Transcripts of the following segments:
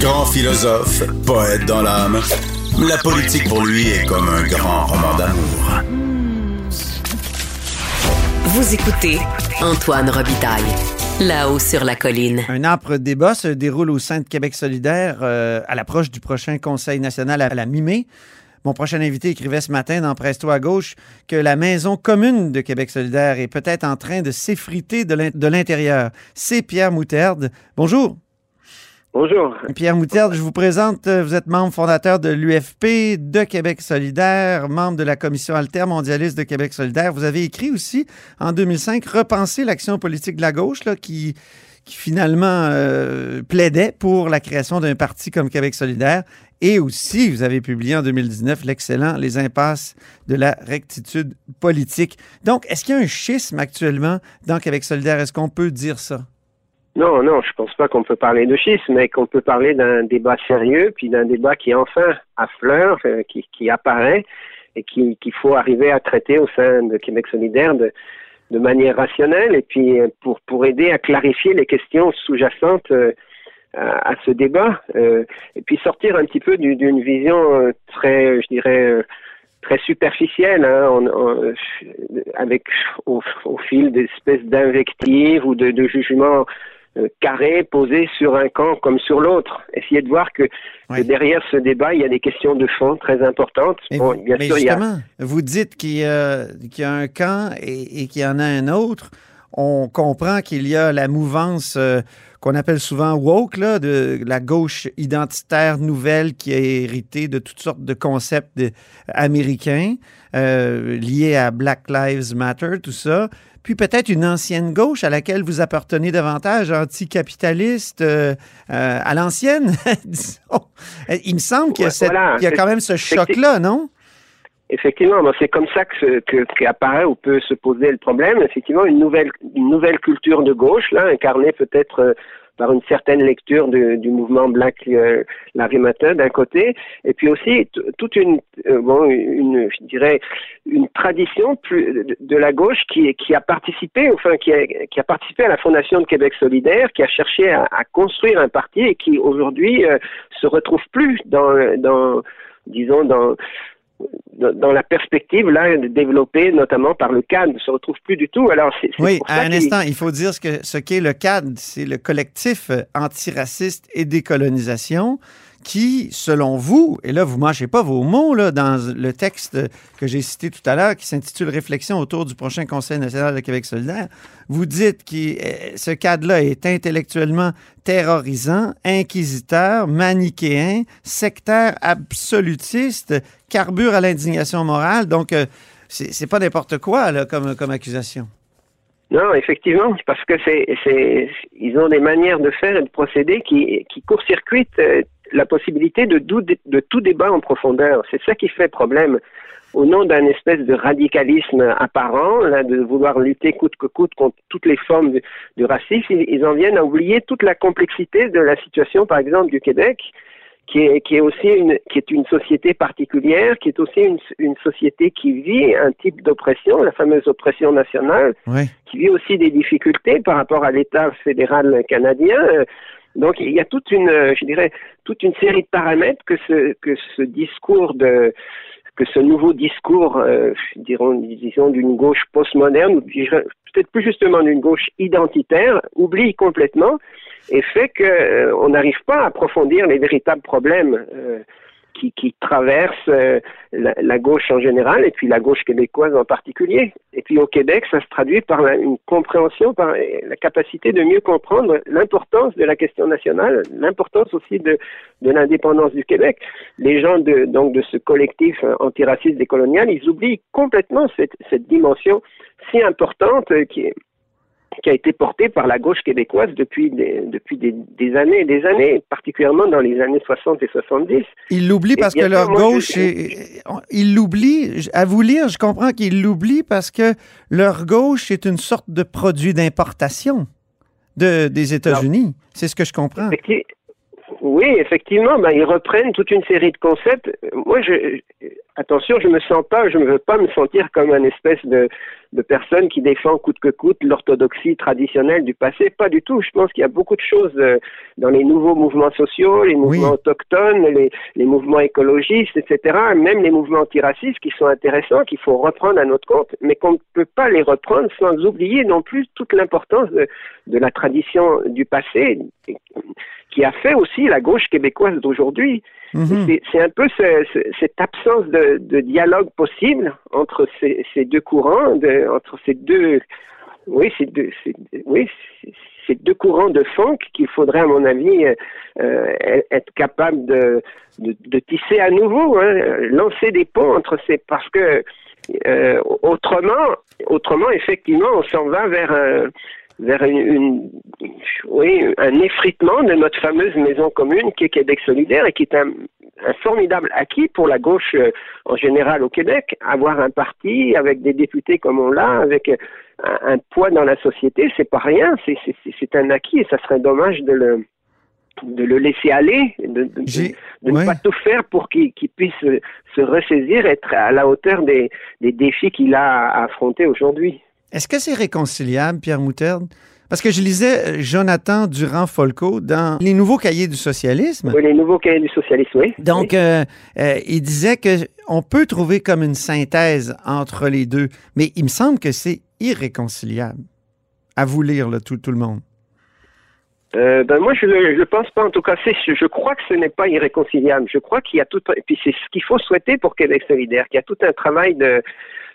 Grand philosophe, poète dans l'âme, la politique pour lui est comme un grand roman d'amour. Vous écoutez Antoine Robitaille, là-haut sur la colline. Un âpre débat se déroule au sein de Québec solidaire euh, à l'approche du prochain Conseil national à la mi-mai. Mon prochain invité écrivait ce matin dans Presto à gauche que la maison commune de Québec solidaire est peut-être en train de s'effriter de l'intérieur. C'est Pierre Moutarde. Bonjour. Bonjour. Pierre Moutarde, je vous présente, euh, vous êtes membre fondateur de l'UFP, de Québec solidaire, membre de la commission altermondialiste de Québec solidaire. Vous avez écrit aussi en 2005 Repenser l'action politique de la gauche, là, qui, qui finalement euh, plaidait pour la création d'un parti comme Québec solidaire. Et aussi, vous avez publié en 2019 l'excellent Les impasses de la rectitude politique. Donc, est-ce qu'il y a un schisme actuellement dans Québec solidaire? Est-ce qu'on peut dire ça? Non, non, je pense pas qu'on peut parler de schisme, mais qu'on peut parler d'un débat sérieux, puis d'un débat qui enfin affleure, qui, apparaît et qu'il faut arriver à traiter au sein de Québec solidaire de manière rationnelle et puis euh, pour, pour aider à clarifier les questions sous-jacentes euh, à, ce débat et puis sortir un petit peu d'une vision très, je dirais, très superficielle, hein, avec au, au fil d'espèces d'invectives ou de, de jugements euh, carré posé sur un camp comme sur l'autre. Essayez de voir que, derrière ce débat, il y a des questions de fond très importantes. Bon, bien sûr, justement, vous dites qu'il y, a un camp et, qu'il y en a un autre. On comprend qu'il y a la mouvance euh, qu'on appelle souvent woke, là, de la gauche identitaire nouvelle qui a hérité de toutes sortes de concepts américains euh, liés à Black Lives Matter, tout ça puis peut-être une ancienne gauche à laquelle vous appartenez davantage, anticapitaliste, euh, euh à l'ancienne, disons. Il me semble qu'il y, a, quand même ce choc-là, non? Effectivement, c'est comme ça que, qu'apparaît ou peut se poser le problème. Effectivement, une nouvelle, une nouvelle culture de gauche, là, incarnée peut-être euh, par une certaine lecture du mouvement Black euh, Larry Matter d'un côté, et puis aussi toute une, euh, bon, une, je dirais, une tradition plus de, la gauche qui, qui a participé, enfin, qui a, qui a participé à la fondation de Québec solidaire, qui a cherché à, construire un parti et qui aujourd'hui euh, se retrouve plus dans, dans disons, dans dans la perspective là développée notamment par le CAD ne se retrouve plus du tout. Alors c'est oui, à un instant, il faut dire ce que ce qu'est le CAD, c'est le collectif antiraciste et décolonisation qui, selon vous, et là, vous ne mâchez pas vos mots là, dans le texte que j'ai cité tout à l'heure, qui s'intitule Réflexion autour du prochain Conseil national de Québec solidaire, vous dites que euh, ce cadre-là est intellectuellement terrorisant, inquisiteur, manichéen, sectaire absolutiste, carbure à l'indignation morale. Donc, euh, c'est pas n'importe quoi comme accusation. Non, effectivement, parce que c'est, ils ont des manières de faire et de procéder qui, qui court-circuitent euh, la possibilité de, de tout débat en profondeur. C'est ça qui fait problème. Au nom d'un espèce de radicalisme apparent, là, de vouloir lutter coûte que coûte contre toutes les formes de, racisme, ils, en viennent à oublier toute la complexité de la situation, par exemple, du Québec, qui est, qui est aussi une, qui est une société particulière, qui est aussi une, une société qui vit un type d'oppression, la fameuse oppression nationale, qui vit aussi des difficultés par rapport à l'État fédéral canadien. Donc il y a toute une, euh, je dirais, toute une série de paramètres que ce que ce discours de que ce nouveau discours, euh, dirons, disons, d'une gauche postmoderne, ou peut-être plus justement d'une gauche identitaire, oublie complètement et fait qu'on euh, n'arrive pas à approfondir les véritables problèmes. Euh, qui, qui traverse euh, la, gauche en général et puis la gauche québécoise en particulier. Et puis au Québec, ça se traduit par une compréhension, par la capacité de mieux comprendre l'importance de la question nationale, l'importance aussi de, de l'indépendance du Québec. Les gens de, donc de ce collectif antiraciste décolonial, ils oublient complètement cette, cette dimension si importante qui est qui a été porté par la gauche québécoise depuis des, depuis des, années et des années, particulièrement dans les années 60 et 70. Ils l'oublient parce que leur gauche, est, ils l'oublient, à vous lire, je comprends qu'ils l'oublient parce que leur gauche est une sorte de produit d'importation de, des États-Unis. C'est ce que je comprends. Oui, effectivement, ben, ils reprennent toute une série de concepts. Moi, je, attention, je me sens pas, je ne veux pas me sentir comme un espèce de, de personne qui défend coûte que coûte l'orthodoxie traditionnelle du passé. Pas du tout. Je pense qu'il y a beaucoup de choses euh, dans les nouveaux mouvements sociaux, les mouvements autochtones, les, les, mouvements écologistes, etc., même les mouvements antiracistes qui sont intéressants, qu'il faut reprendre à notre compte, mais qu'on ne peut pas les reprendre sans oublier non plus toute l'importance de, de la tradition du passé qui a fait aussi la gauche québécoise d'aujourd'hui. Mhm. C'est un peu cette absence de, dialogue possible entre ces, deux courants, entre ces deux, oui, ces deux, oui, ces deux courants de funk qu'il faudrait, à mon avis, euh, être capable de, de, tisser à nouveau, hein, lancer des ponts entre ces, parce que euh, autrement, autrement, effectivement, on s'en va vers un vers une, oui, un effritement de notre fameuse maison commune qui est Québec solidaire et qui est un, formidable acquis pour la gauche euh, en général au Québec. Avoir un parti avec des députés comme on l'a, avec un, poids dans la société, c'est pas rien, c'est un acquis et ça serait dommage de le de le laisser aller, de, ne pas tout faire pour qu'il puisse se ressaisir, être à la hauteur des, des défis qu'il a à affronter aujourd'hui. Est-ce que c'est réconciliable, Pierre Moutarde? Parce que je lisais euh, Jonathan Durand-Folco dans Les Nouveaux Cahiers du Socialisme. Oui, les Nouveaux Cahiers du Socialisme, oui. Donc, euh, euh, il disait qu'on peut trouver comme une synthèse entre les deux, mais il me semble que c'est irréconciliable. À vous lire, tout, tout le monde. ben moi, je ne pense pas. En tout cas, je crois que ce n'est pas irréconciliable. Je crois qu'il y a tout. Et puis, c'est ce qu'il faut souhaiter pour Québec solidaire, qu'il y a tout un travail de,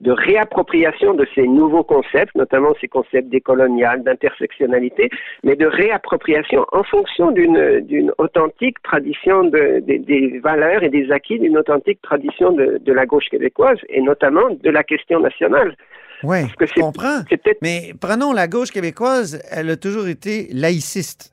de réappropriation de ces nouveaux concepts, notamment ces concepts décolonial, d'intersectionnalité, mais de réappropriation en fonction d'une, d'une authentique tradition de, des valeurs et des acquis d'une authentique tradition de, de la gauche québécoise et notamment de la question nationale. Oui, je comprends. Mais prenons la gauche québécoise, elle a toujours été laïciste.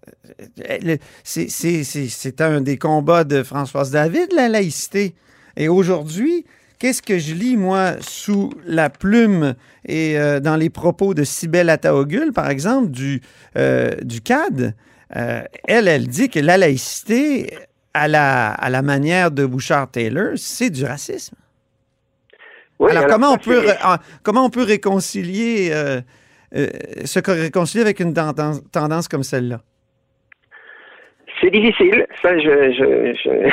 C'est un des combats de Françoise David, la laïcité. Et aujourd'hui, Qu'est-ce que je lis, moi, sous la plume et euh, dans les propos de Sibelle Ataogul, par exemple, du, euh, du CAD? Euh, elle, elle dit que la laïcité, à la, à la manière de Bouchard-Taylor, c'est du racisme. alors, comment, on peut, comment on peut réconcilier, se réconcilier avec une tendance, tendance comme celle-là? C'est difficile. Ça, je, Je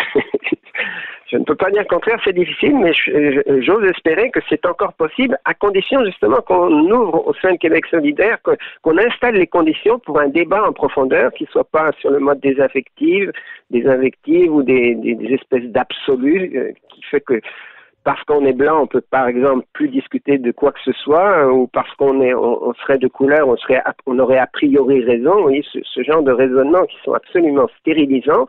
ne peux pas dire le contraire, c'est difficile, mais j'ose espérer que c'est encore possible, à condition justement qu'on ouvre au sein de Québec solidaire, qu'on installe les conditions pour un débat en profondeur qui ne soit pas sur le mode des affectives, des invectives ou des, espèces d'absolus, euh, qui fait que parce qu'on est blanc, on peut par exemple plus discuter de quoi que ce soit, ou parce qu'on serait de couleur, on serait, on aurait a priori raison. Ce genre de raisonnements qui sont absolument stérilisants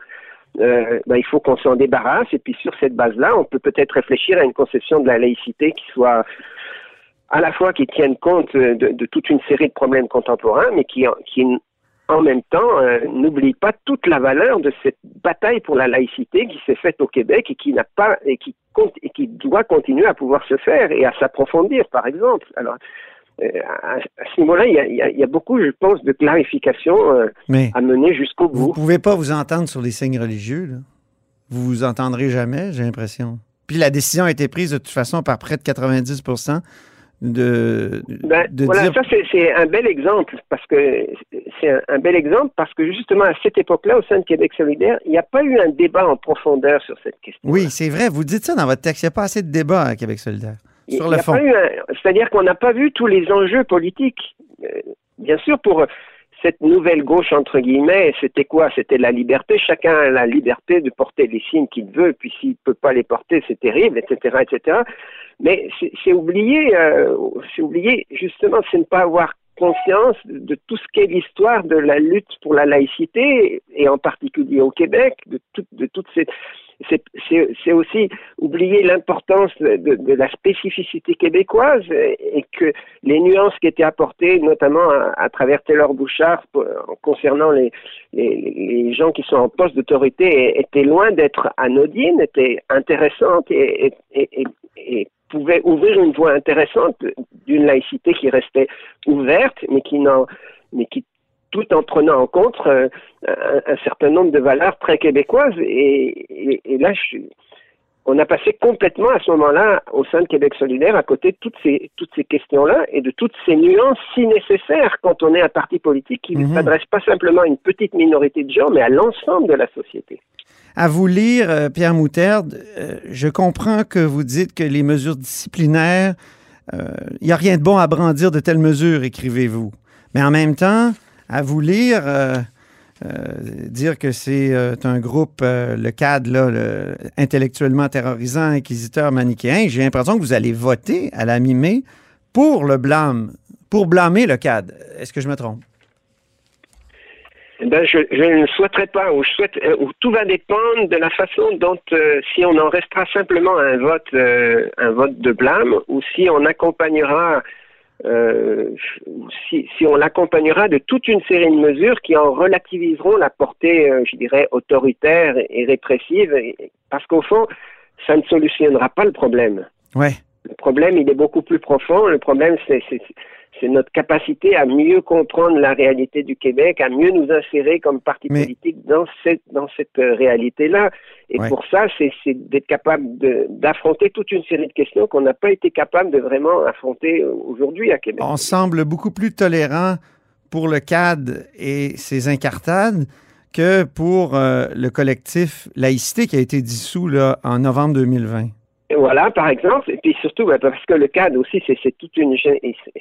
euh, ben, il faut qu'on s'en débarrasse. Et puis sur cette base-là, on peut peut-être réfléchir à une conception de la laïcité qui soit à la fois qui tienne compte de, toute une série de problèmes contemporains, mais qui, en même temps euh, n'oublie pas toute la valeur de cette bataille pour la laïcité qui s'est faite au Québec et qui n'a pas et qui compte et qui doit continuer à pouvoir se faire et à s'approfondir, par exemple. Euh, à, ce niveau-là, il, y, a, beaucoup, je pense, de clarifications euh, à mener jusqu'au bout. Vous ne pouvez pas vous entendre sur les signes religieux. Là. Vous vous entendrez jamais, j'ai l'impression. Puis la décision a été prise de toute façon par près de 90% de, ben, voilà, ça c'est un bel exemple parce que c'est un, bel exemple parce que justement à cette époque-là, au sein de Québec solidaire, il n'y a pas eu un débat en profondeur sur cette question. Oui, c'est vrai. Vous dites ça dans votre texte. Il n'y a pas assez de débat à Québec solidaire. C'est-à-dire qu'on n'a pas vu tous les enjeux politiques. Euh, bien sûr, pour cette nouvelle gauche, entre guillemets, c'était quoi? C'était la liberté. Chacun a la liberté de porter les signes qu'il veut, puis s'il ne peut pas les porter, c'est terrible, etc., etc. Mais c'est oublier, euh, c'est justement, c'est ne pas avoir conscience de tout ce qu'est l'histoire de la lutte pour la laïcité, et en particulier au Québec, de, tout, de toutes ces, c'est aussi oublier l'importance de, la spécificité québécoise et que les nuances qui étaient apportées, notamment à, travers Taylor Bouchard, concernant les, gens qui sont en poste d'autorité, étaient loin d'être anodines, étaient intéressantes et, et, et, pouvaient ouvrir une voie intéressante d'une laïcité qui restait ouverte, mais qui, mais qui tout en prenant en compte un, certain nombre de valeurs très québécoises. Et, et, là, je, on a passé complètement à ce moment-là, au sein de Québec solidaire, à côté de toutes ces, toutes ces questions-là et de toutes ces nuances si nécessaires quand on est un parti politique qui ne mhm. s'adresse pas simplement à une petite minorité de gens, mais à l'ensemble de la société. À vous lire, euh, Pierre Moutarde, euh, je comprends que vous dites que les mesures disciplinaires, il euh, n'y a rien de bon à brandir de telles mesures, écrivez-vous. Mais en même temps, à vous lire, euh, dire que c'est euh, un groupe, euh, le CAD, là, intellectuellement terrorisant, inquisiteur, manichéen, j'ai l'impression que vous allez voter à la mi-mai pour le blâme, pour blâmer le CAD. Est-ce que je me trompe? Eh ben, je, ne souhaiterais pas, ou tout va dépendre de la façon dont, si on en restera simplement à un vote, un vote de blâme, ou si on accompagnera euh, si, si, on l'accompagnera de toute une série de mesures qui en relativiseront la portée, euh, je dirais, autoritaire et répressive, parce qu'au fond, ça ne solutionnera pas le problème. Ouais. Le problème, il est beaucoup plus profond. Le problème, c'est notre capacité à mieux comprendre la réalité du Québec, à mieux nous insérer comme parti politique dans cette, dans cette euh, réalité-là. Et pour ça, c'est d'être capable d'affronter toute une série de questions qu'on n'a pas été capable de vraiment affronter aujourd'hui à Québec. On semble beaucoup plus tolérant pour le CAD et ses incartades que pour euh, le collectif Laïcité qui a été dissous là, en novembre 2020. Voilà, par exemple, et puis surtout ben, parce que le cadre aussi, c'est toute une,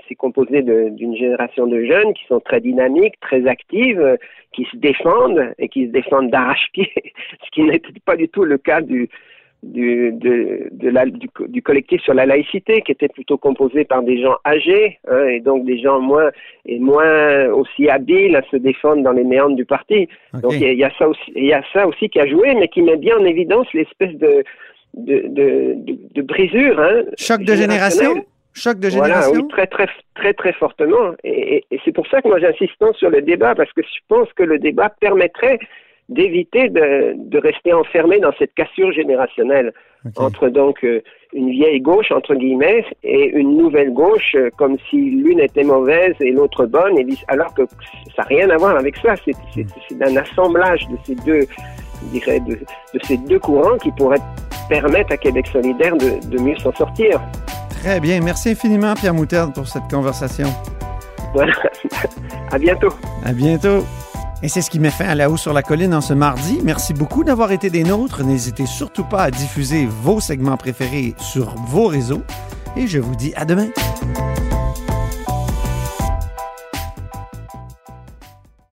c'est composé d'une génération de jeunes qui sont très dynamiques, très actives, qui se défendent et qui se défendent d'arrache-pied, ce qui n'était pas du tout le cas du du, de, de la, du, du, collectif sur la laïcité, qui était plutôt composé par des gens âgés, hein, et donc des gens moins et moins aussi habiles à se défendre dans les méandres du parti. Donc il y, a ça aussi, il y a ça aussi qui a joué, mais qui met bien en évidence l'espèce de de, de, de, brisure. Hein, Choc de génération? Choc de génération oui, très, très, très, très fortement. Et, et, c'est pour ça que moi j'insiste sur le débat, parce que je pense que le débat permettrait d'éviter de, de, rester enfermé dans cette cassure générationnelle entre donc euh, une vieille gauche entre guillemets et une nouvelle gauche euh, comme si l'une était mauvaise et l'autre bonne et alors que ça n'a rien à voir avec ça c'est un assemblage de ces deux je dirais de, de, ces deux courants qui pourraient permettre à Québec solidaire de, de mieux s'en sortir. Très bien. Merci infiniment, Pierre Moutarde, pour cette conversation. Voilà. à bientôt. À bientôt. Et c'est ce qui met fin à La Haut sur la Colline en ce mardi. Merci beaucoup d'avoir été des nôtres. N'hésitez surtout pas à diffuser vos segments préférés sur vos réseaux. Et je vous dis à demain.